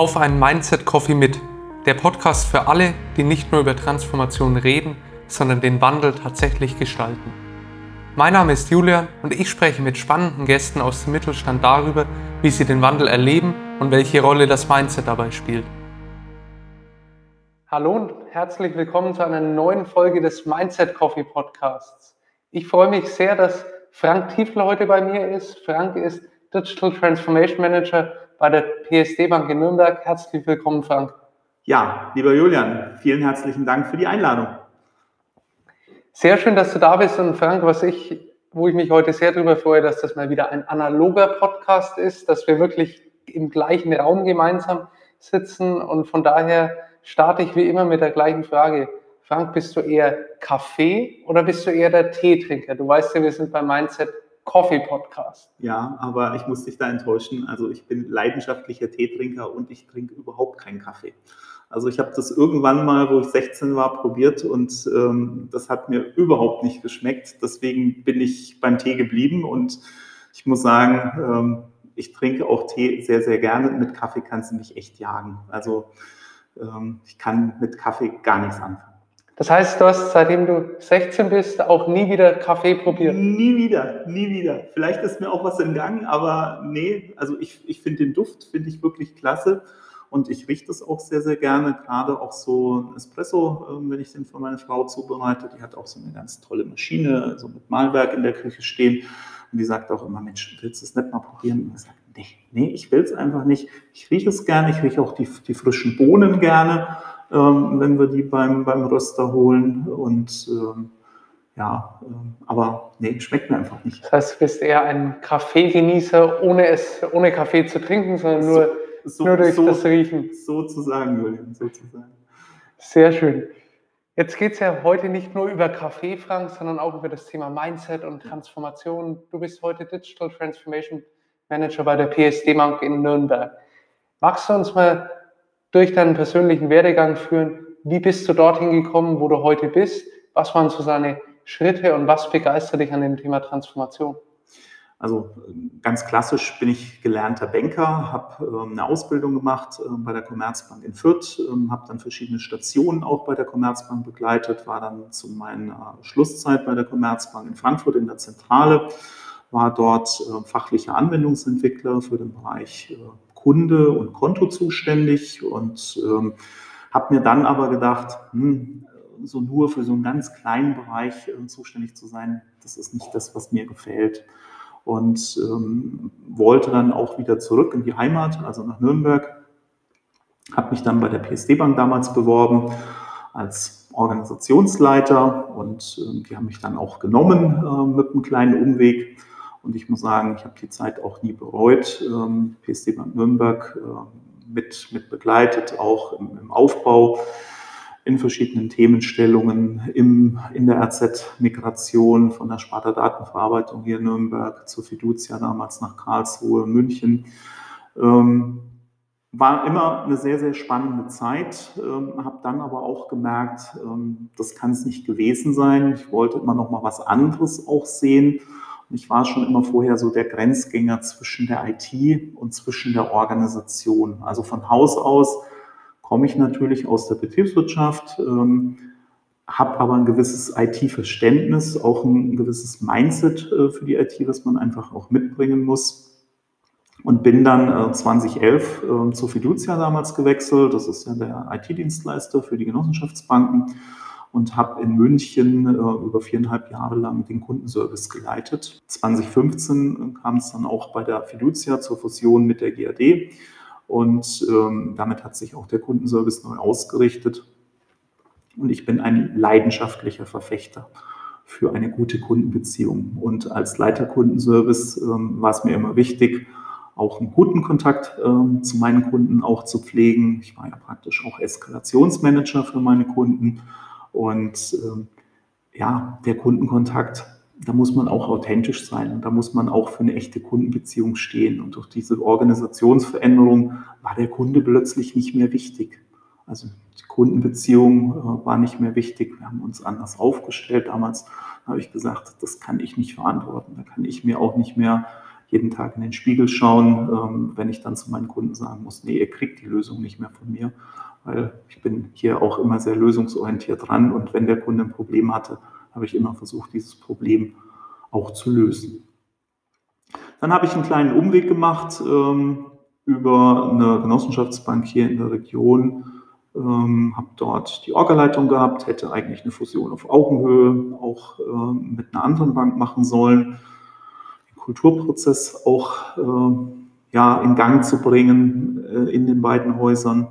Auf einen Mindset Coffee mit. Der Podcast für alle, die nicht nur über Transformation reden, sondern den Wandel tatsächlich gestalten. Mein Name ist Julian und ich spreche mit spannenden Gästen aus dem Mittelstand darüber, wie sie den Wandel erleben und welche Rolle das Mindset dabei spielt. Hallo und herzlich willkommen zu einer neuen Folge des Mindset Coffee Podcasts. Ich freue mich sehr, dass Frank Tiefler heute bei mir ist. Frank ist Digital Transformation Manager bei der PSD Bank in Nürnberg. Herzlich willkommen, Frank. Ja, lieber Julian, vielen herzlichen Dank für die Einladung. Sehr schön, dass du da bist. Und Frank, was ich, wo ich mich heute sehr darüber freue, dass das mal wieder ein analoger Podcast ist, dass wir wirklich im gleichen Raum gemeinsam sitzen. Und von daher starte ich wie immer mit der gleichen Frage. Frank, bist du eher Kaffee oder bist du eher der Teetrinker? Du weißt ja, wir sind beim Mindset Coffee Podcast. Ja, aber ich muss dich da enttäuschen. Also ich bin leidenschaftlicher Teetrinker und ich trinke überhaupt keinen Kaffee. Also ich habe das irgendwann mal, wo ich 16 war, probiert und ähm, das hat mir überhaupt nicht geschmeckt. Deswegen bin ich beim Tee geblieben und ich muss sagen, ähm, ich trinke auch Tee sehr, sehr gerne. Mit Kaffee kannst du mich echt jagen. Also ähm, ich kann mit Kaffee gar nichts anfangen. Das heißt, du hast seitdem du 16 bist auch nie wieder Kaffee probiert? Nie wieder, nie wieder. Vielleicht ist mir auch was entgangen, aber nee, also ich, ich finde den Duft, finde ich wirklich klasse und ich rieche es auch sehr, sehr gerne. Gerade auch so ein Espresso, ähm, wenn ich den für meine Frau zubereite. Die hat auch so eine ganz tolle Maschine, so mit Malwerk in der Küche stehen. Und die sagt auch immer, Mensch, willst du es nicht mal probieren? Und ich sage, nee, nee, ich will es einfach nicht. Ich rieche es gerne, ich rieche auch die, die frischen Bohnen gerne wenn wir die beim, beim Röster holen. Und ähm, ja, ähm, aber nee, schmeckt mir einfach nicht. Das heißt, du bist eher ein Kaffeegenießer, ohne es, ohne Kaffee zu trinken, sondern nur, so, nur durch so, das Riechen. Sozusagen, Julian, sozusagen. Sehr schön. Jetzt geht es ja heute nicht nur über Kaffee, Frank, sondern auch über das Thema Mindset und Transformation. Du bist heute Digital Transformation Manager bei der PSD Bank in Nürnberg. Magst du uns mal durch deinen persönlichen Werdegang führen. Wie bist du dorthin gekommen, wo du heute bist? Was waren so seine Schritte und was begeistert dich an dem Thema Transformation? Also ganz klassisch bin ich gelernter Banker, habe ähm, eine Ausbildung gemacht ähm, bei der Commerzbank in Fürth, ähm, habe dann verschiedene Stationen auch bei der Commerzbank begleitet, war dann zu meiner Schlusszeit bei der Commerzbank in Frankfurt in der Zentrale, war dort äh, fachlicher Anwendungsentwickler für den Bereich äh, Kunde und Konto zuständig und ähm, habe mir dann aber gedacht, hm, so nur für so einen ganz kleinen Bereich äh, zuständig zu sein, das ist nicht das, was mir gefällt. Und ähm, wollte dann auch wieder zurück in die Heimat, also nach Nürnberg. Habe mich dann bei der PSD Bank damals beworben als Organisationsleiter und äh, die haben mich dann auch genommen äh, mit einem kleinen Umweg und ich muss sagen, ich habe die Zeit auch nie bereut. Ähm, PSD Bank Nürnberg äh, mit, mit begleitet, auch im, im Aufbau in verschiedenen Themenstellungen im, in der RZ-Migration von der Sparta Datenverarbeitung hier in Nürnberg zur Fiducia damals nach Karlsruhe, München. Ähm, war immer eine sehr, sehr spannende Zeit, ähm, habe dann aber auch gemerkt, ähm, das kann es nicht gewesen sein. Ich wollte immer noch mal was anderes auch sehen ich war schon immer vorher so der Grenzgänger zwischen der IT und zwischen der Organisation. Also von Haus aus komme ich natürlich aus der Betriebswirtschaft, ähm, habe aber ein gewisses IT-Verständnis, auch ein gewisses Mindset äh, für die IT, was man einfach auch mitbringen muss. Und bin dann äh, 2011 äh, zur Fiducia damals gewechselt. Das ist ja der IT-Dienstleister für die Genossenschaftsbanken und habe in München äh, über viereinhalb Jahre lang den Kundenservice geleitet. 2015 kam es dann auch bei der Fiducia zur Fusion mit der GAD und ähm, damit hat sich auch der Kundenservice neu ausgerichtet. Und ich bin ein leidenschaftlicher Verfechter für eine gute Kundenbeziehung. Und als Leiter Kundenservice ähm, war es mir immer wichtig, auch einen guten Kontakt ähm, zu meinen Kunden auch zu pflegen. Ich war ja praktisch auch Eskalationsmanager für meine Kunden und ähm, ja, der Kundenkontakt, da muss man auch authentisch sein und da muss man auch für eine echte Kundenbeziehung stehen. Und durch diese Organisationsveränderung war der Kunde plötzlich nicht mehr wichtig. Also die Kundenbeziehung äh, war nicht mehr wichtig. Wir haben uns anders aufgestellt. Damals habe ich gesagt, das kann ich nicht verantworten. Da kann ich mir auch nicht mehr jeden Tag in den Spiegel schauen, ähm, wenn ich dann zu meinen Kunden sagen muss, nee, ihr kriegt die Lösung nicht mehr von mir, weil ich bin hier auch immer sehr lösungsorientiert dran und wenn der Kunde ein Problem hatte, habe ich immer versucht, dieses Problem auch zu lösen. Dann habe ich einen kleinen Umweg gemacht ähm, über eine Genossenschaftsbank hier in der Region, ähm, habe dort die Orgaleitung gehabt, hätte eigentlich eine Fusion auf Augenhöhe auch äh, mit einer anderen Bank machen sollen, den Kulturprozess auch äh, ja, in Gang zu bringen äh, in den beiden Häusern.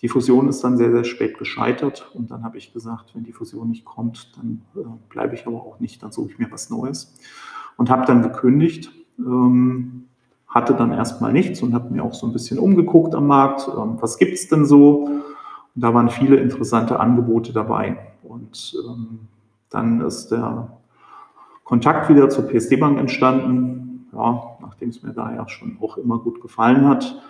Die Fusion ist dann sehr, sehr spät gescheitert und dann habe ich gesagt, wenn die Fusion nicht kommt, dann äh, bleibe ich aber auch nicht, dann suche ich mir was Neues und habe dann gekündigt. Ähm, hatte dann erstmal nichts und habe mir auch so ein bisschen umgeguckt am Markt. Ähm, was gibt es denn so? Und da waren viele interessante Angebote dabei. Und ähm, dann ist der Kontakt wieder zur PSD Bank entstanden. Ja, nachdem es mir da ja schon auch immer gut gefallen hat,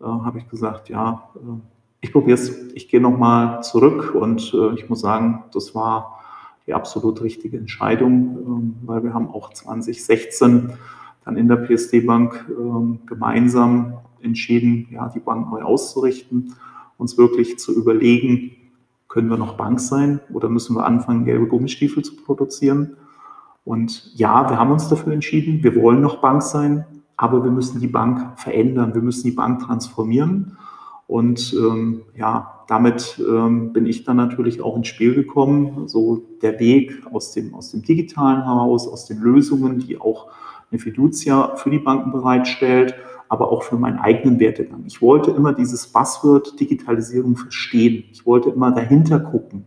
äh, habe ich gesagt, ja, äh, ich probiere es, ich gehe nochmal zurück und äh, ich muss sagen, das war die absolut richtige Entscheidung, ähm, weil wir haben auch 2016 dann in der PSD Bank ähm, gemeinsam entschieden, ja, die Bank neu auszurichten uns wirklich zu überlegen, können wir noch Bank sein oder müssen wir anfangen, gelbe Gummistiefel zu produzieren? Und ja, wir haben uns dafür entschieden, wir wollen noch Bank sein, aber wir müssen die Bank verändern, wir müssen die Bank transformieren. Und ähm, ja, damit ähm, bin ich dann natürlich auch ins Spiel gekommen. So der Weg aus dem, aus dem digitalen heraus, aus den Lösungen, die auch eine Fiducia für die Banken bereitstellt aber auch für meinen eigenen Wertegang. Ich wollte immer dieses Buzzword Digitalisierung verstehen. Ich wollte immer dahinter gucken.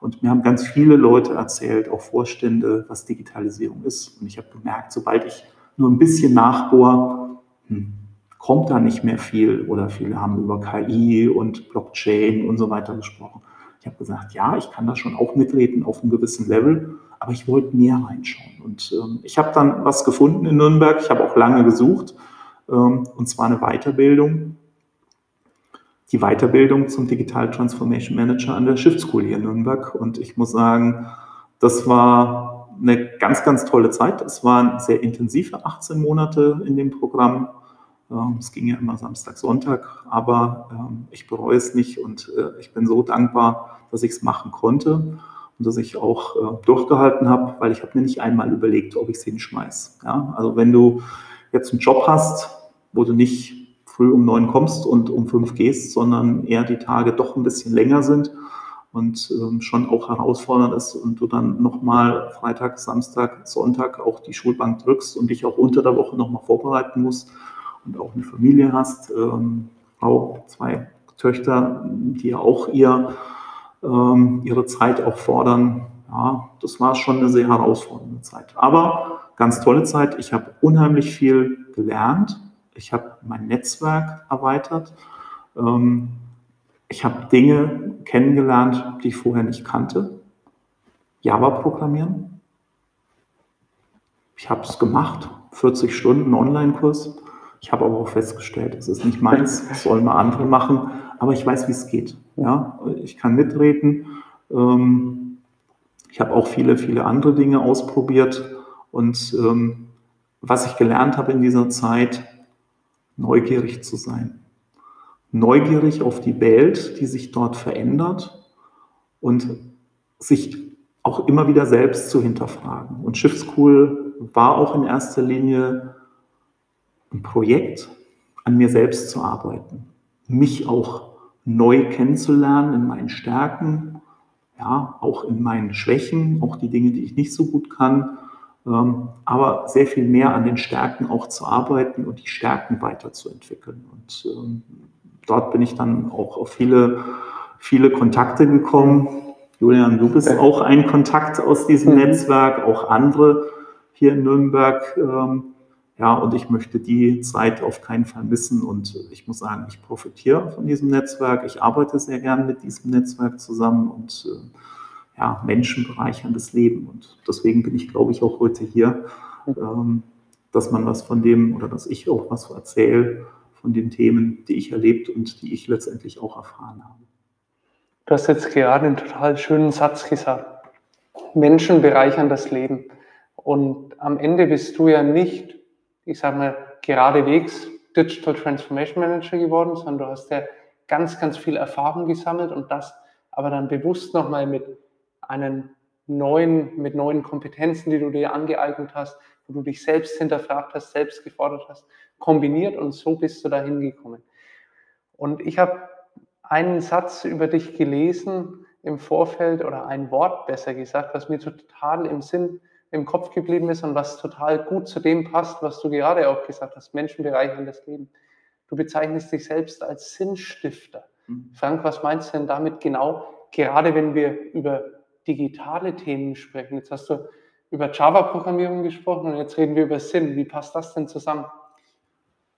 Und mir haben ganz viele Leute erzählt, auch Vorstände, was Digitalisierung ist. Und ich habe gemerkt, sobald ich nur ein bisschen nachbohre, hm, kommt da nicht mehr viel. Oder viele haben über KI und Blockchain und so weiter gesprochen. Ich habe gesagt, ja, ich kann da schon auch mitreden auf einem gewissen Level, aber ich wollte mehr reinschauen. Und ähm, ich habe dann was gefunden in Nürnberg. Ich habe auch lange gesucht ähm, und zwar eine Weiterbildung. Die Weiterbildung zum Digital Transformation Manager an der Shift School hier in Nürnberg. Und ich muss sagen, das war eine ganz, ganz tolle Zeit. Es waren sehr intensive 18 Monate in dem Programm. Ähm, es ging ja immer Samstag, Sonntag, aber ähm, ich bereue es nicht und äh, ich bin so dankbar, dass ich es machen konnte und dass ich auch äh, durchgehalten habe, weil ich habe mir nicht einmal überlegt, ob ich es hinschmeiße. Ja? Also wenn du jetzt einen Job hast, wo du nicht früh um neun kommst und um fünf gehst, sondern eher die Tage doch ein bisschen länger sind und ähm, schon auch herausfordernd ist und du dann nochmal Freitag, Samstag, Sonntag auch die Schulbank drückst und dich auch unter der Woche nochmal vorbereiten musst und auch eine Familie hast, ähm, auch zwei Töchter, die auch ihr, ähm, ihre Zeit auch fordern. Ja, das war schon eine sehr herausfordernde Zeit. Aber ganz tolle Zeit. Ich habe unheimlich viel gelernt ich habe mein Netzwerk erweitert. Ähm, ich habe Dinge kennengelernt, die ich vorher nicht kannte. Java programmieren. Ich habe es gemacht, 40 Stunden Online-Kurs. Ich habe aber auch festgestellt, es ist nicht meins, das sollen mal andere machen, aber ich weiß, wie es geht. Ja, ich kann mitreden. Ähm, ich habe auch viele, viele andere Dinge ausprobiert und ähm, was ich gelernt habe in dieser Zeit, neugierig zu sein. Neugierig auf die Welt, die sich dort verändert und sich auch immer wieder selbst zu hinterfragen. Und Schiffschool war auch in erster Linie ein Projekt, an mir selbst zu arbeiten, mich auch neu kennenzulernen in meinen Stärken, ja, auch in meinen Schwächen, auch die Dinge, die ich nicht so gut kann ähm, aber sehr viel mehr an den Stärken auch zu arbeiten und die Stärken weiterzuentwickeln. Und ähm, dort bin ich dann auch auf viele, viele Kontakte gekommen. Julian, du bist auch ein Kontakt aus diesem mhm. Netzwerk, auch andere hier in Nürnberg. Ähm, ja, und ich möchte die Zeit auf keinen Fall missen. Und ich muss sagen, ich profitiere von diesem Netzwerk. Ich arbeite sehr gern mit diesem Netzwerk zusammen und äh, ja, Menschen bereicherndes Leben. Und deswegen bin ich, glaube ich, auch heute hier, ähm, dass man was von dem oder dass ich auch was erzähle von den Themen, die ich erlebt und die ich letztendlich auch erfahren habe. Du hast jetzt gerade einen total schönen Satz gesagt. Menschen bereichern das Leben. Und am Ende bist du ja nicht ich sage mal, geradewegs Digital Transformation Manager geworden, sondern du hast ja ganz, ganz viel Erfahrung gesammelt und das aber dann bewusst nochmal mit einen neuen, mit neuen Kompetenzen, die du dir angeeignet hast, wo du dich selbst hinterfragt hast, selbst gefordert hast, kombiniert und so bist du dahin gekommen. Und ich habe einen Satz über dich gelesen im Vorfeld oder ein Wort besser gesagt, was mir total im Sinn, im Kopf geblieben ist und was total gut zu dem passt, was du gerade auch gesagt hast, Menschen bereichern das Leben. Du bezeichnest dich selbst als Sinnstifter. Mhm. Frank, was meinst du denn damit genau, gerade wenn wir über digitale Themen sprechen? Jetzt hast du über Java-Programmierung gesprochen und jetzt reden wir über Sinn. Wie passt das denn zusammen?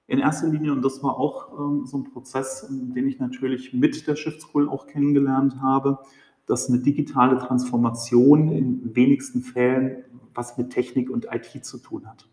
In erster Linie, und das war auch ähm, so ein Prozess, den ich natürlich mit der Shift School auch kennengelernt habe, dass eine digitale Transformation in wenigsten Fällen was mit Technik und IT zu tun hat,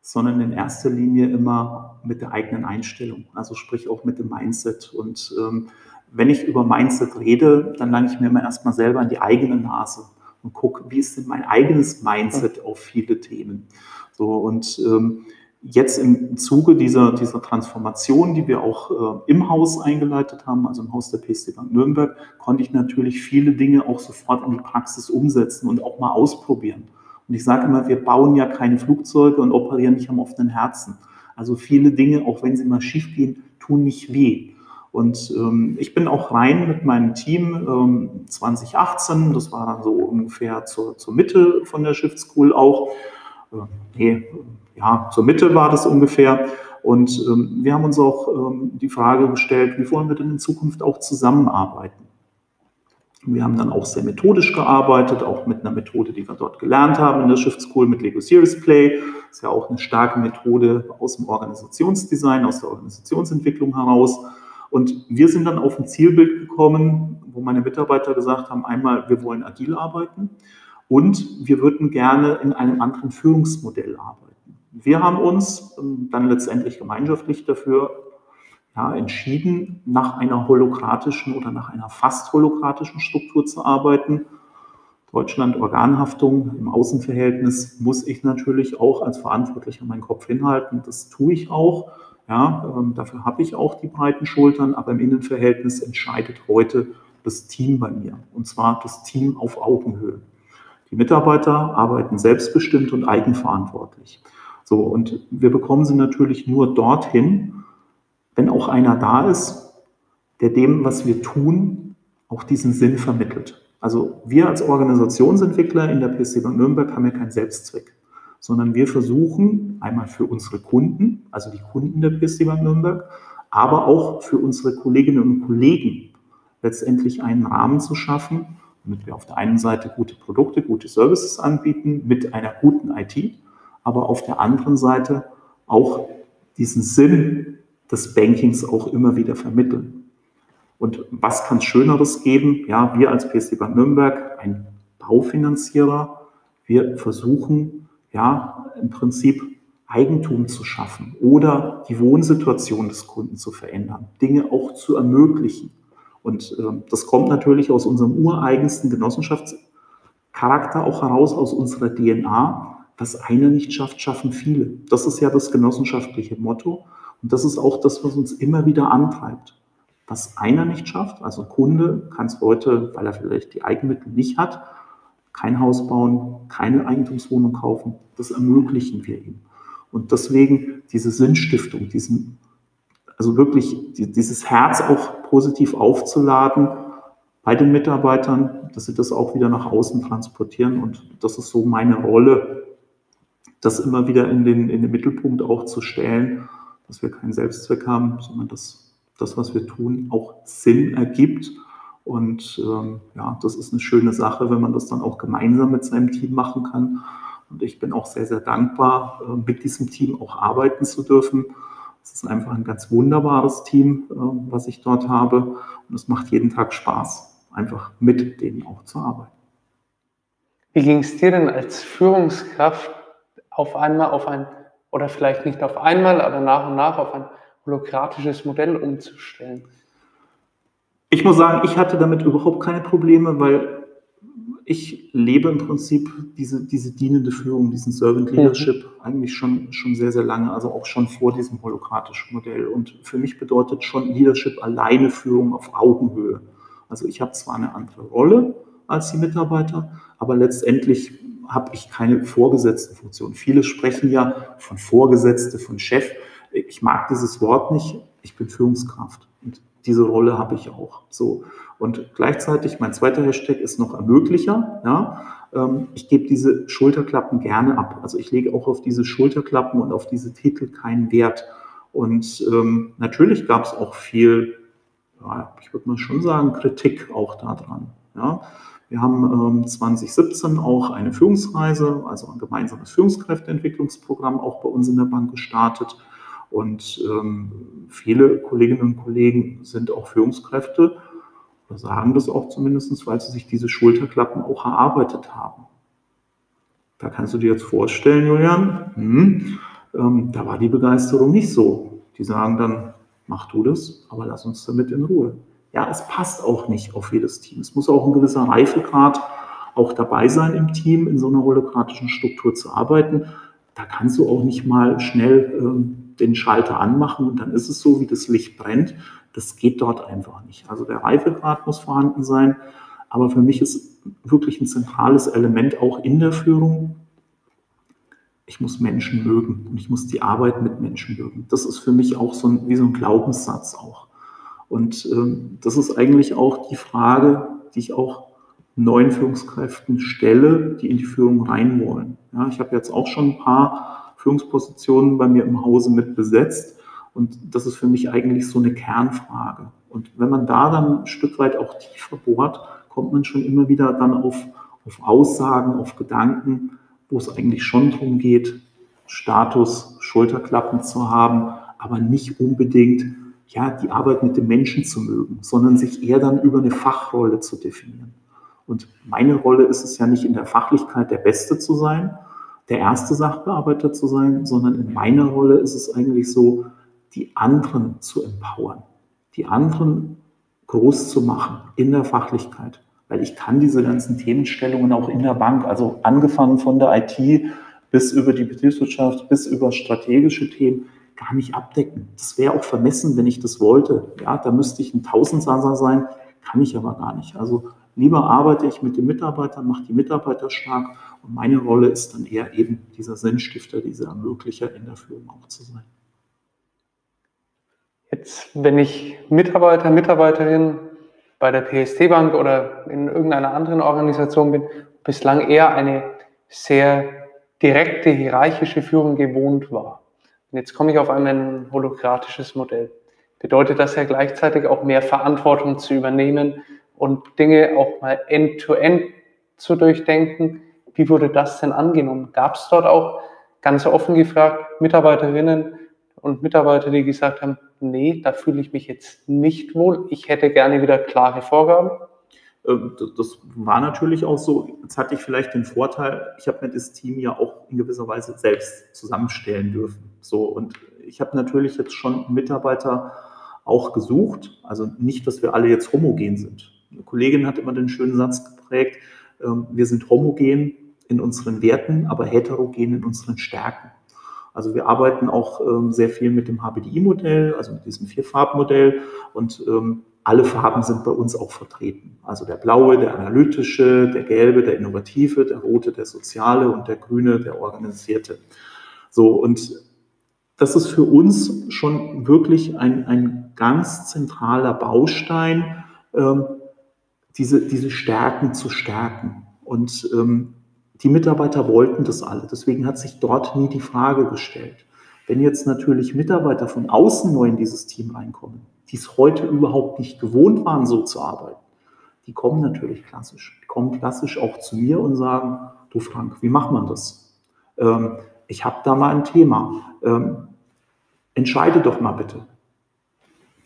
sondern in erster Linie immer mit der eigenen Einstellung, also sprich auch mit dem Mindset. Und ähm, wenn ich über Mindset rede, dann lange ich mir immer erstmal selber in die eigene Nase und gucke, wie ist denn mein eigenes Mindset auf viele Themen. So und ähm, jetzt im Zuge dieser, dieser Transformation, die wir auch äh, im Haus eingeleitet haben, also im Haus der PSD Bank Nürnberg, konnte ich natürlich viele Dinge auch sofort in die Praxis umsetzen und auch mal ausprobieren. Und ich sage immer, wir bauen ja keine Flugzeuge und operieren nicht am offenen Herzen. Also viele Dinge, auch wenn sie mal schief gehen, tun nicht weh. Und ähm, ich bin auch rein mit meinem Team ähm, 2018, das war dann so ungefähr zur, zur Mitte von der Shift School auch. Äh, nee, ja, zur Mitte war das ungefähr. Und ähm, wir haben uns auch ähm, die Frage gestellt, wie wollen wir denn in Zukunft auch zusammenarbeiten? Wir haben dann auch sehr methodisch gearbeitet, auch mit einer Methode, die wir dort gelernt haben in der Shift School mit Lego Series Play. Das ist ja auch eine starke Methode aus dem Organisationsdesign, aus der Organisationsentwicklung heraus. Und wir sind dann auf ein Zielbild gekommen, wo meine Mitarbeiter gesagt haben, einmal, wir wollen agil arbeiten und wir würden gerne in einem anderen Führungsmodell arbeiten. Wir haben uns ähm, dann letztendlich gemeinschaftlich dafür ja, entschieden, nach einer holokratischen oder nach einer fast holokratischen Struktur zu arbeiten. Deutschland Organhaftung im Außenverhältnis muss ich natürlich auch als Verantwortlicher meinen Kopf hinhalten. Das tue ich auch. Ja, ähm, dafür habe ich auch die breiten Schultern, aber im Innenverhältnis entscheidet heute das Team bei mir. Und zwar das Team auf Augenhöhe. Die Mitarbeiter arbeiten selbstbestimmt und eigenverantwortlich. So, und wir bekommen sie natürlich nur dorthin, wenn auch einer da ist, der dem, was wir tun, auch diesen Sinn vermittelt. Also wir als Organisationsentwickler in der PSC Bank Nürnberg haben ja keinen Selbstzweck sondern wir versuchen einmal für unsere Kunden, also die Kunden der PSD Bank Nürnberg, aber auch für unsere Kolleginnen und Kollegen letztendlich einen Rahmen zu schaffen, damit wir auf der einen Seite gute Produkte, gute Services anbieten mit einer guten IT, aber auf der anderen Seite auch diesen Sinn des Bankings auch immer wieder vermitteln. Und was kann es Schöneres geben? Ja, wir als PSD Bank Nürnberg, ein Baufinanzierer, wir versuchen ja, im Prinzip Eigentum zu schaffen oder die Wohnsituation des Kunden zu verändern, Dinge auch zu ermöglichen. Und äh, das kommt natürlich aus unserem ureigensten Genossenschaftscharakter auch heraus, aus unserer DNA. Was einer nicht schafft, schaffen viele. Das ist ja das genossenschaftliche Motto. Und das ist auch das, was uns immer wieder antreibt. Was einer nicht schafft, also Kunde kann es heute, weil er vielleicht die Eigenmittel nicht hat, kein Haus bauen, keine Eigentumswohnung kaufen. Das ermöglichen wir ihm. Und deswegen diese Sinnstiftung, diesen, also wirklich dieses Herz auch positiv aufzuladen bei den Mitarbeitern, dass sie das auch wieder nach außen transportieren. Und das ist so meine Rolle, das immer wieder in den, in den Mittelpunkt auch zu stellen, dass wir keinen Selbstzweck haben, sondern dass das, was wir tun, auch Sinn ergibt und ähm, ja, das ist eine schöne Sache, wenn man das dann auch gemeinsam mit seinem Team machen kann. Und ich bin auch sehr, sehr dankbar, äh, mit diesem Team auch arbeiten zu dürfen. Es ist einfach ein ganz wunderbares Team, äh, was ich dort habe. Und es macht jeden Tag Spaß, einfach mit denen auch zu arbeiten. Wie ging es dir denn als Führungskraft auf einmal auf ein, oder vielleicht nicht auf einmal, aber nach und nach auf ein holokratisches Modell umzustellen? Ich muss sagen, ich hatte damit überhaupt keine Probleme, weil ich lebe im Prinzip diese, diese dienende Führung, diesen Servant mhm. Leadership mhm. eigentlich schon, schon sehr, sehr lange, also auch schon vor diesem holokratischen Modell. Und für mich bedeutet schon Leadership alleine Führung auf Augenhöhe. Also ich habe zwar eine andere Rolle als die Mitarbeiter, aber letztendlich habe ich keine vorgesetzte Funktion. Viele sprechen ja von Vorgesetzte, von Chef. Ich mag dieses Wort nicht. Ich bin Führungskraft. Und diese Rolle habe ich auch. So. Und gleichzeitig, mein zweiter Hashtag ist noch Ermöglicher. Ja? Ähm, ich gebe diese Schulterklappen gerne ab. Also ich lege auch auf diese Schulterklappen und auf diese Titel keinen Wert. Und ähm, natürlich gab es auch viel, ja, ich würde mal schon sagen, Kritik auch daran. Ja? Wir haben ähm, 2017 auch eine Führungsreise, also ein gemeinsames Führungskräfteentwicklungsprogramm auch bei uns in der Bank gestartet. Und ähm, viele Kolleginnen und Kollegen sind auch Führungskräfte oder sagen das auch zumindest, weil sie sich diese Schulterklappen auch erarbeitet haben. Da kannst du dir jetzt vorstellen, Julian, hm, ähm, da war die Begeisterung nicht so. Die sagen dann, mach du das, aber lass uns damit in Ruhe. Ja, es passt auch nicht auf jedes Team. Es muss auch ein gewisser Reifegrad auch dabei sein im Team, in so einer holokratischen Struktur zu arbeiten. Da kannst du auch nicht mal schnell ähm, den Schalter anmachen und dann ist es so, wie das Licht brennt. Das geht dort einfach nicht. Also der Reifegrad muss vorhanden sein. Aber für mich ist wirklich ein zentrales Element auch in der Führung. Ich muss Menschen mögen und ich muss die Arbeit mit Menschen mögen. Das ist für mich auch so ein, wie so ein Glaubenssatz auch. Und ähm, das ist eigentlich auch die Frage, die ich auch neuen Führungskräften stelle, die in die Führung rein wollen. Ja, ich habe jetzt auch schon ein paar Führungspositionen bei mir im Hause mit besetzt. Und das ist für mich eigentlich so eine Kernfrage. Und wenn man da dann ein Stück weit auch tiefer bohrt, kommt man schon immer wieder dann auf, auf Aussagen, auf Gedanken, wo es eigentlich schon darum geht, Status, Schulterklappen zu haben, aber nicht unbedingt ja, die Arbeit mit dem Menschen zu mögen, sondern sich eher dann über eine Fachrolle zu definieren. Und meine Rolle ist es ja nicht in der Fachlichkeit der Beste zu sein, der erste Sachbearbeiter zu sein, sondern in meiner Rolle ist es eigentlich so, die anderen zu empowern, die anderen groß zu machen in der Fachlichkeit. Weil ich kann diese ganzen Themenstellungen auch in der Bank, also angefangen von der IT bis über die Betriebswirtschaft, bis über strategische Themen, gar nicht abdecken. Das wäre auch vermessen, wenn ich das wollte. Ja, da müsste ich ein Tausendsasser sein, kann ich aber gar nicht. Also lieber arbeite ich mit den Mitarbeitern, mache die Mitarbeiter stark und meine Rolle ist dann eher eben dieser Sinnstifter, dieser Ermöglicher in der Führung auch zu sein. Jetzt, wenn ich Mitarbeiter, Mitarbeiterin bei der PST Bank oder in irgendeiner anderen Organisation bin, bislang eher eine sehr direkte hierarchische Führung gewohnt war. Und jetzt komme ich auf einmal ein holokratisches Modell. Bedeutet das ja gleichzeitig auch mehr Verantwortung zu übernehmen und Dinge auch mal end-to-end -end zu durchdenken, wie wurde das denn angenommen? Gab es dort auch ganz offen gefragt Mitarbeiterinnen und Mitarbeiter, die gesagt haben, nee, da fühle ich mich jetzt nicht wohl, ich hätte gerne wieder klare Vorgaben? Ähm, das war natürlich auch so. Jetzt hatte ich vielleicht den Vorteil, ich habe mir das Team ja auch in gewisser Weise selbst zusammenstellen dürfen. So, und ich habe natürlich jetzt schon Mitarbeiter auch gesucht. Also nicht, dass wir alle jetzt homogen sind. Eine Kollegin hat immer den schönen Satz geprägt, ähm, wir sind homogen, in unseren Werten, aber heterogen in unseren Stärken. Also wir arbeiten auch ähm, sehr viel mit dem HBDI-Modell, also mit diesem Vier-Farben-Modell und alle Farben sind bei uns auch vertreten. Also der blaue, der analytische, der gelbe, der innovative, der rote, der soziale und der grüne, der organisierte. So, und das ist für uns schon wirklich ein, ein ganz zentraler Baustein, ähm, diese, diese Stärken zu stärken. Und ähm, die Mitarbeiter wollten das alle. Deswegen hat sich dort nie die Frage gestellt. Wenn jetzt natürlich Mitarbeiter von außen neu in dieses Team reinkommen, die es heute überhaupt nicht gewohnt waren, so zu arbeiten, die kommen natürlich klassisch. Die kommen klassisch auch zu mir und sagen, du Frank, wie macht man das? Ähm, ich habe da mal ein Thema. Ähm, entscheide doch mal bitte.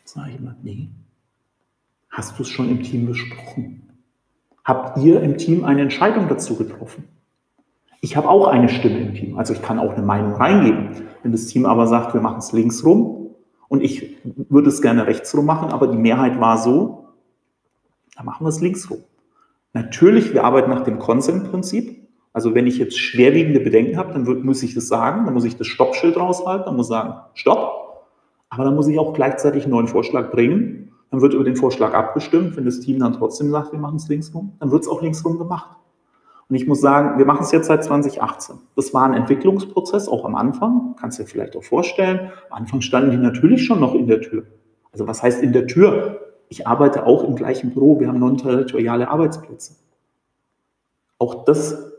Sage ich immer, nee. Hast du es schon im Team besprochen? Habt ihr im Team eine Entscheidung dazu getroffen? Ich habe auch eine Stimme im Team, also ich kann auch eine Meinung reingeben. Wenn das Team aber sagt, wir machen es links rum und ich würde es gerne rechts rum machen, aber die Mehrheit war so, dann machen wir es links rum. Natürlich, wir arbeiten nach dem Consent-Prinzip. Also wenn ich jetzt schwerwiegende Bedenken habe, dann wird, muss ich das sagen, dann muss ich das Stoppschild raushalten, dann muss ich sagen, Stopp. Aber dann muss ich auch gleichzeitig einen neuen Vorschlag bringen. Dann wird über den Vorschlag abgestimmt. Wenn das Team dann trotzdem sagt, wir machen es linksrum, dann wird es auch linksrum gemacht. Und ich muss sagen, wir machen es jetzt seit 2018. Das war ein Entwicklungsprozess, auch am Anfang. Kannst du dir vielleicht auch vorstellen. Am Anfang standen die natürlich schon noch in der Tür. Also was heißt in der Tür? Ich arbeite auch im gleichen Büro. Wir haben non-territoriale Arbeitsplätze. Auch das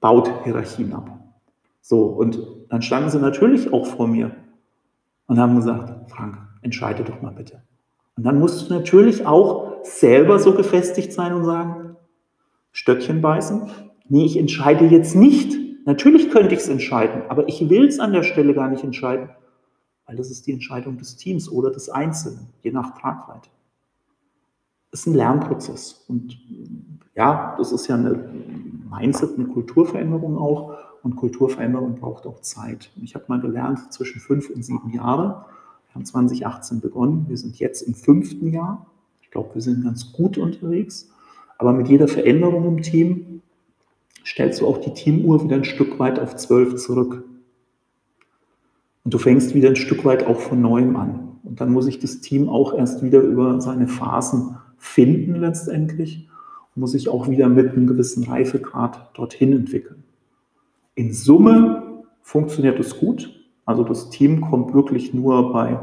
baut Hierarchien ab. So, und dann standen sie natürlich auch vor mir und haben gesagt, Frank, entscheide doch mal bitte. Und dann musst du natürlich auch selber so gefestigt sein und sagen, Stöckchen beißen? Nee, ich entscheide jetzt nicht. Natürlich könnte ich es entscheiden, aber ich will es an der Stelle gar nicht entscheiden, weil das ist die Entscheidung des Teams oder des Einzelnen, je nach Tragweite. Das ist ein Lernprozess. Und ja, das ist ja eine Mindset, eine Kulturveränderung auch. Und Kulturveränderung braucht auch Zeit. Ich habe mal gelernt, zwischen fünf und sieben Jahre. Wir haben 2018 begonnen. Wir sind jetzt im fünften Jahr. Ich glaube, wir sind ganz gut unterwegs. Aber mit jeder Veränderung im Team stellst du auch die Teamuhr wieder ein Stück weit auf zwölf zurück. Und du fängst wieder ein Stück weit auch von neuem an. Und dann muss sich das Team auch erst wieder über seine Phasen finden letztendlich und muss sich auch wieder mit einem gewissen Reifegrad dorthin entwickeln. In Summe funktioniert es gut. Also das Team kommt wirklich nur bei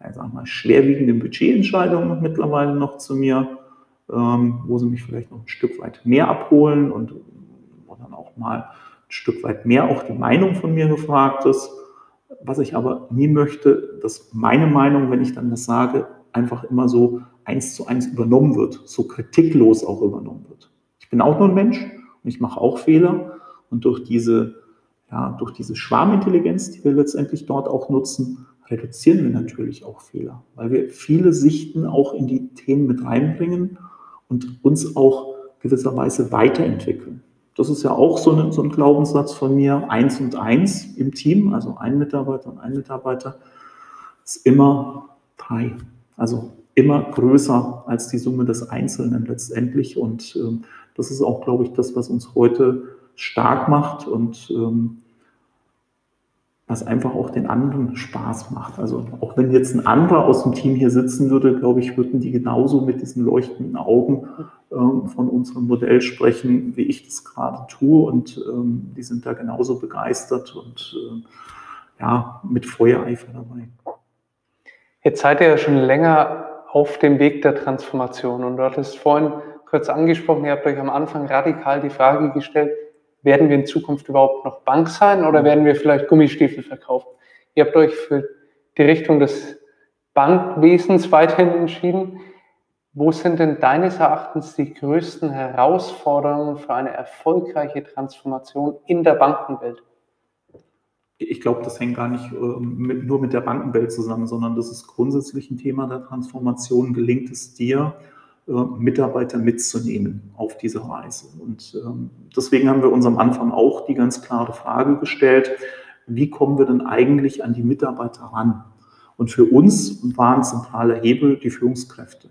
ja, sagen wir, schwerwiegenden Budgetentscheidungen mittlerweile noch zu mir wo sie mich vielleicht noch ein Stück weit mehr abholen und wo dann auch mal ein Stück weit mehr auch die Meinung von mir gefragt ist. Was ich aber nie möchte, dass meine Meinung, wenn ich dann das sage, einfach immer so eins zu eins übernommen wird, so kritiklos auch übernommen wird. Ich bin auch nur ein Mensch und ich mache auch Fehler und durch diese, ja, durch diese Schwarmintelligenz, die wir letztendlich dort auch nutzen, reduzieren wir natürlich auch Fehler, weil wir viele Sichten auch in die Themen mit reinbringen und uns auch gewisserweise weiterentwickeln. Das ist ja auch so, eine, so ein Glaubenssatz von mir. Eins und eins im Team, also ein Mitarbeiter und ein Mitarbeiter, ist immer drei. Also immer größer als die Summe des Einzelnen letztendlich. Und ähm, das ist auch, glaube ich, das, was uns heute stark macht und ähm, was einfach auch den anderen Spaß macht. Also auch wenn jetzt ein anderer aus dem Team hier sitzen würde, glaube ich, würden die genauso mit diesen leuchtenden Augen ähm, von unserem Modell sprechen, wie ich das gerade tue. Und ähm, die sind da genauso begeistert und äh, ja, mit Feuereifer dabei. Jetzt seid ihr ja schon länger auf dem Weg der Transformation und du hattest vorhin kurz angesprochen, ihr habt euch am Anfang radikal die Frage gestellt, werden wir in Zukunft überhaupt noch Bank sein oder werden wir vielleicht Gummistiefel verkaufen? Ihr habt euch für die Richtung des Bankwesens weiterhin entschieden. Wo sind denn deines Erachtens die größten Herausforderungen für eine erfolgreiche Transformation in der Bankenwelt? Ich glaube, das hängt gar nicht äh, mit, nur mit der Bankenwelt zusammen, sondern das ist grundsätzlich ein Thema der Transformation. Gelingt es dir, Mitarbeiter mitzunehmen auf diese Reise. Und ähm, deswegen haben wir uns am Anfang auch die ganz klare Frage gestellt, wie kommen wir denn eigentlich an die Mitarbeiter ran? Und für uns war ein zentraler Hebel die Führungskräfte.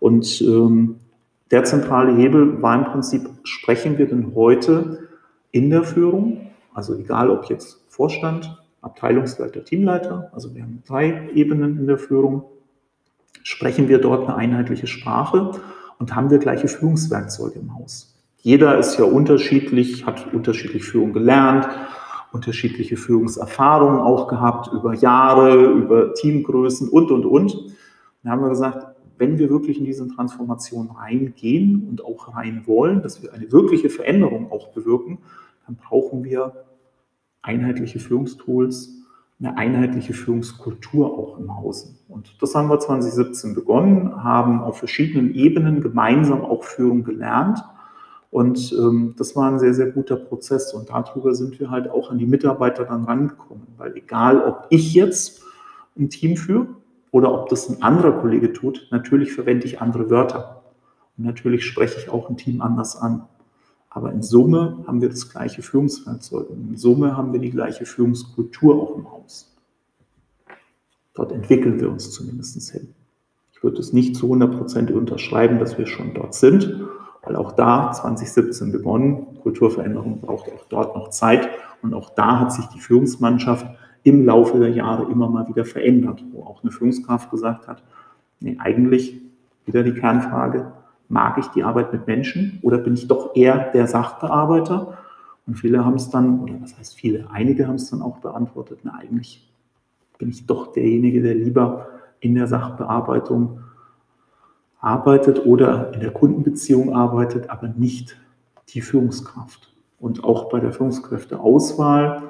Und ähm, der zentrale Hebel war im Prinzip, sprechen wir denn heute in der Führung, also egal ob jetzt Vorstand, Abteilungsleiter, Teamleiter, also wir haben drei Ebenen in der Führung, sprechen wir dort eine einheitliche Sprache und haben wir gleiche Führungswerkzeuge im Haus. Jeder ist ja unterschiedlich, hat unterschiedlich Führung gelernt, unterschiedliche Führungserfahrungen auch gehabt über Jahre, über Teamgrößen und, und, und. Dann haben wir gesagt, wenn wir wirklich in diese Transformation reingehen und auch rein wollen, dass wir eine wirkliche Veränderung auch bewirken, dann brauchen wir einheitliche Führungstools, eine einheitliche Führungskultur auch im Hause. Und das haben wir 2017 begonnen, haben auf verschiedenen Ebenen gemeinsam auch Führung gelernt. Und ähm, das war ein sehr, sehr guter Prozess. Und darüber sind wir halt auch an die Mitarbeiter dann rangekommen. Weil egal, ob ich jetzt ein Team führe oder ob das ein anderer Kollege tut, natürlich verwende ich andere Wörter. Und natürlich spreche ich auch ein Team anders an. Aber in Summe haben wir das gleiche Führungswerkzeug in Summe haben wir die gleiche Führungskultur auch im Haus. Dort entwickeln wir uns zumindest hin. Ich würde es nicht zu 100 Prozent unterschreiben, dass wir schon dort sind, Weil auch da 2017 begonnen, Kulturveränderung braucht auch dort noch Zeit und auch da hat sich die Führungsmannschaft im Laufe der Jahre immer mal wieder verändert, wo auch eine Führungskraft gesagt hat, nee, eigentlich wieder die Kernfrage, mag ich die Arbeit mit Menschen oder bin ich doch eher der Sachbearbeiter? Und viele haben es dann, oder was heißt viele, einige haben es dann auch beantwortet, na eigentlich bin ich doch derjenige, der lieber in der Sachbearbeitung arbeitet oder in der Kundenbeziehung arbeitet, aber nicht die Führungskraft. Und auch bei der Führungskräfteauswahl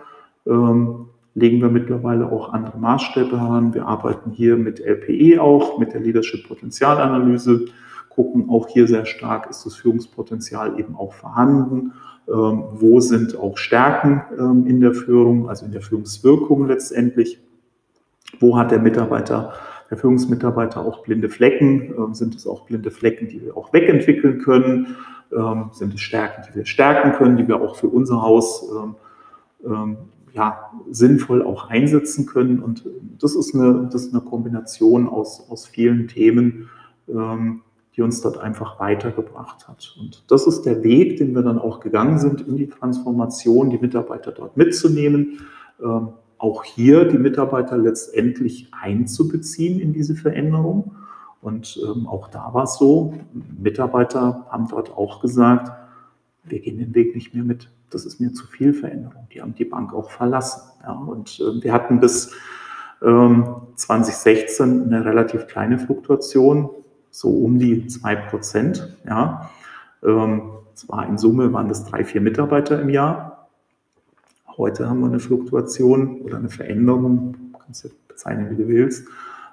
ähm, legen wir mittlerweile auch andere Maßstäbe an. Wir arbeiten hier mit LPE auch, mit der Leadership Potenzialanalyse, gucken auch hier sehr stark, ist das Führungspotenzial eben auch vorhanden, ähm, wo sind auch Stärken ähm, in der Führung, also in der Führungswirkung letztendlich, wo hat der Mitarbeiter der Führungsmitarbeiter auch blinde Flecken? Ähm, sind es auch blinde Flecken, die wir auch wegentwickeln können? Ähm, sind es Stärken, die wir stärken können, die wir auch für unser Haus ähm, ja, sinnvoll auch einsetzen können? Und das ist eine, das ist eine Kombination aus, aus vielen Themen, die uns dort einfach weitergebracht hat. Und das ist der Weg, den wir dann auch gegangen sind in die Transformation, die Mitarbeiter dort mitzunehmen auch hier die Mitarbeiter letztendlich einzubeziehen in diese Veränderung. Und ähm, auch da war es so, Mitarbeiter haben dort auch gesagt, wir gehen den Weg nicht mehr mit. Das ist mir zu viel Veränderung. Die haben die Bank auch verlassen. Ja, und äh, wir hatten bis ähm, 2016 eine relativ kleine Fluktuation, so um die zwei Prozent. Ja. Ähm, zwar in Summe waren das drei, vier Mitarbeiter im Jahr, Heute haben wir eine Fluktuation oder eine Veränderung, kannst du bezeichnen, wie du willst,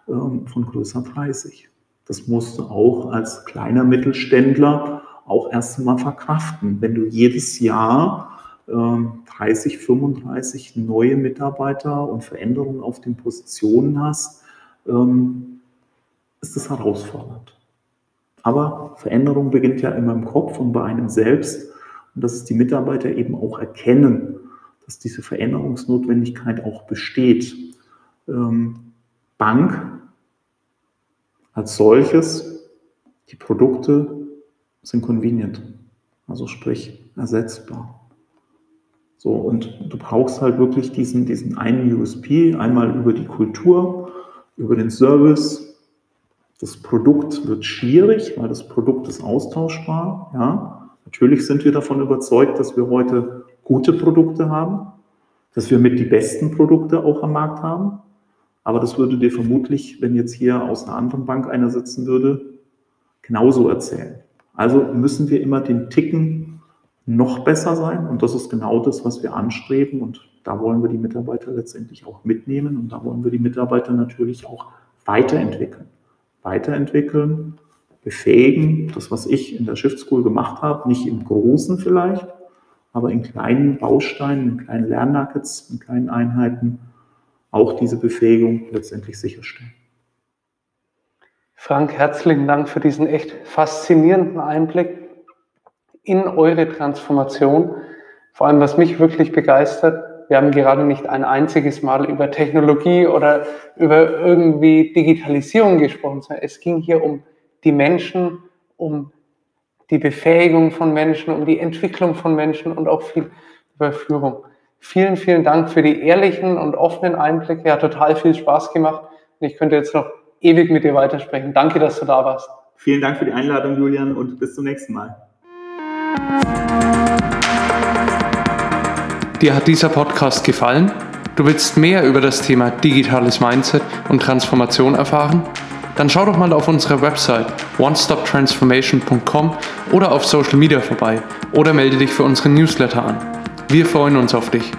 ähm, von größer 30. Das musst du auch als kleiner Mittelständler auch erst einmal verkraften. Wenn du jedes Jahr 30, ähm, 35 neue Mitarbeiter und Veränderungen auf den Positionen hast, ähm, ist das herausfordernd. Aber Veränderung beginnt ja immer im Kopf und bei einem selbst. Und dass es die Mitarbeiter eben auch erkennen dass diese Veränderungsnotwendigkeit auch besteht. Ähm, Bank als solches, die Produkte sind convenient, also sprich ersetzbar. So, und du brauchst halt wirklich diesen, diesen einen USP, einmal über die Kultur, über den Service. Das Produkt wird schwierig, weil das Produkt ist austauschbar. Ja. Natürlich sind wir davon überzeugt, dass wir heute gute Produkte haben, dass wir mit die besten Produkte auch am Markt haben. Aber das würde dir vermutlich, wenn jetzt hier aus einer anderen Bank einer sitzen würde, genauso erzählen. Also müssen wir immer den Ticken noch besser sein. Und das ist genau das, was wir anstreben. Und da wollen wir die Mitarbeiter letztendlich auch mitnehmen. Und da wollen wir die Mitarbeiter natürlich auch weiterentwickeln. Weiterentwickeln, befähigen. Das, was ich in der Shift School gemacht habe, nicht im Großen vielleicht, aber in kleinen Bausteinen, in kleinen Lernnuggets, in kleinen Einheiten auch diese Befähigung letztendlich sicherstellen. Frank, herzlichen Dank für diesen echt faszinierenden Einblick in eure Transformation. Vor allem, was mich wirklich begeistert, wir haben gerade nicht ein einziges Mal über Technologie oder über irgendwie Digitalisierung gesprochen, sondern es ging hier um die Menschen, um die Befähigung von Menschen, um die Entwicklung von Menschen und auch viel über Führung. Vielen, vielen Dank für die ehrlichen und offenen Einblicke. Hat total viel Spaß gemacht und ich könnte jetzt noch ewig mit dir weitersprechen. Danke, dass du da warst. Vielen Dank für die Einladung, Julian, und bis zum nächsten Mal. Dir hat dieser Podcast gefallen? Du willst mehr über das Thema digitales Mindset und Transformation erfahren? dann schau doch mal auf unserer Website onestoptransformation.com oder auf Social Media vorbei oder melde dich für unseren Newsletter an. Wir freuen uns auf dich.